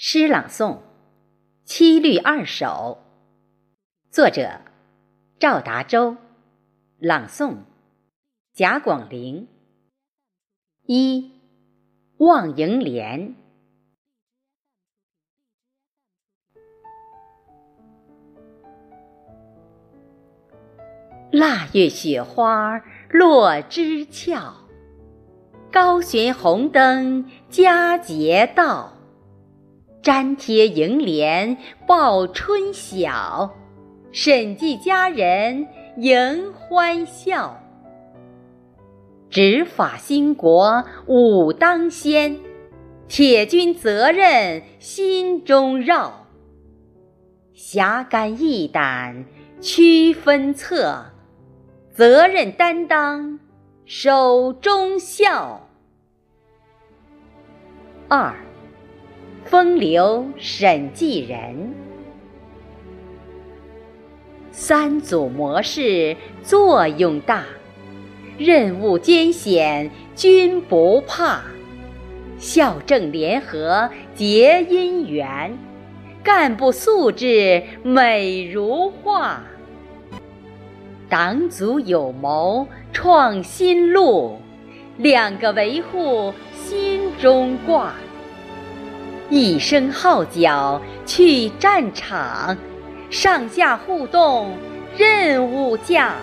诗朗诵《七律二首》，作者赵达洲，朗诵贾广陵。一望迎莲，腊月雪花落枝俏，高悬红灯佳节到。粘贴楹联报春晓，审计佳人迎欢笑。执法兴国武当先，铁军责任心中绕。侠肝义胆区分策，责任担当手中效。二。风流审计人，三组模式作用大，任务艰险均不怕，校正联合结姻缘，干部素质美如画，党组有谋创新路，两个维护心中挂。一声号角去战场，上下互动任务价。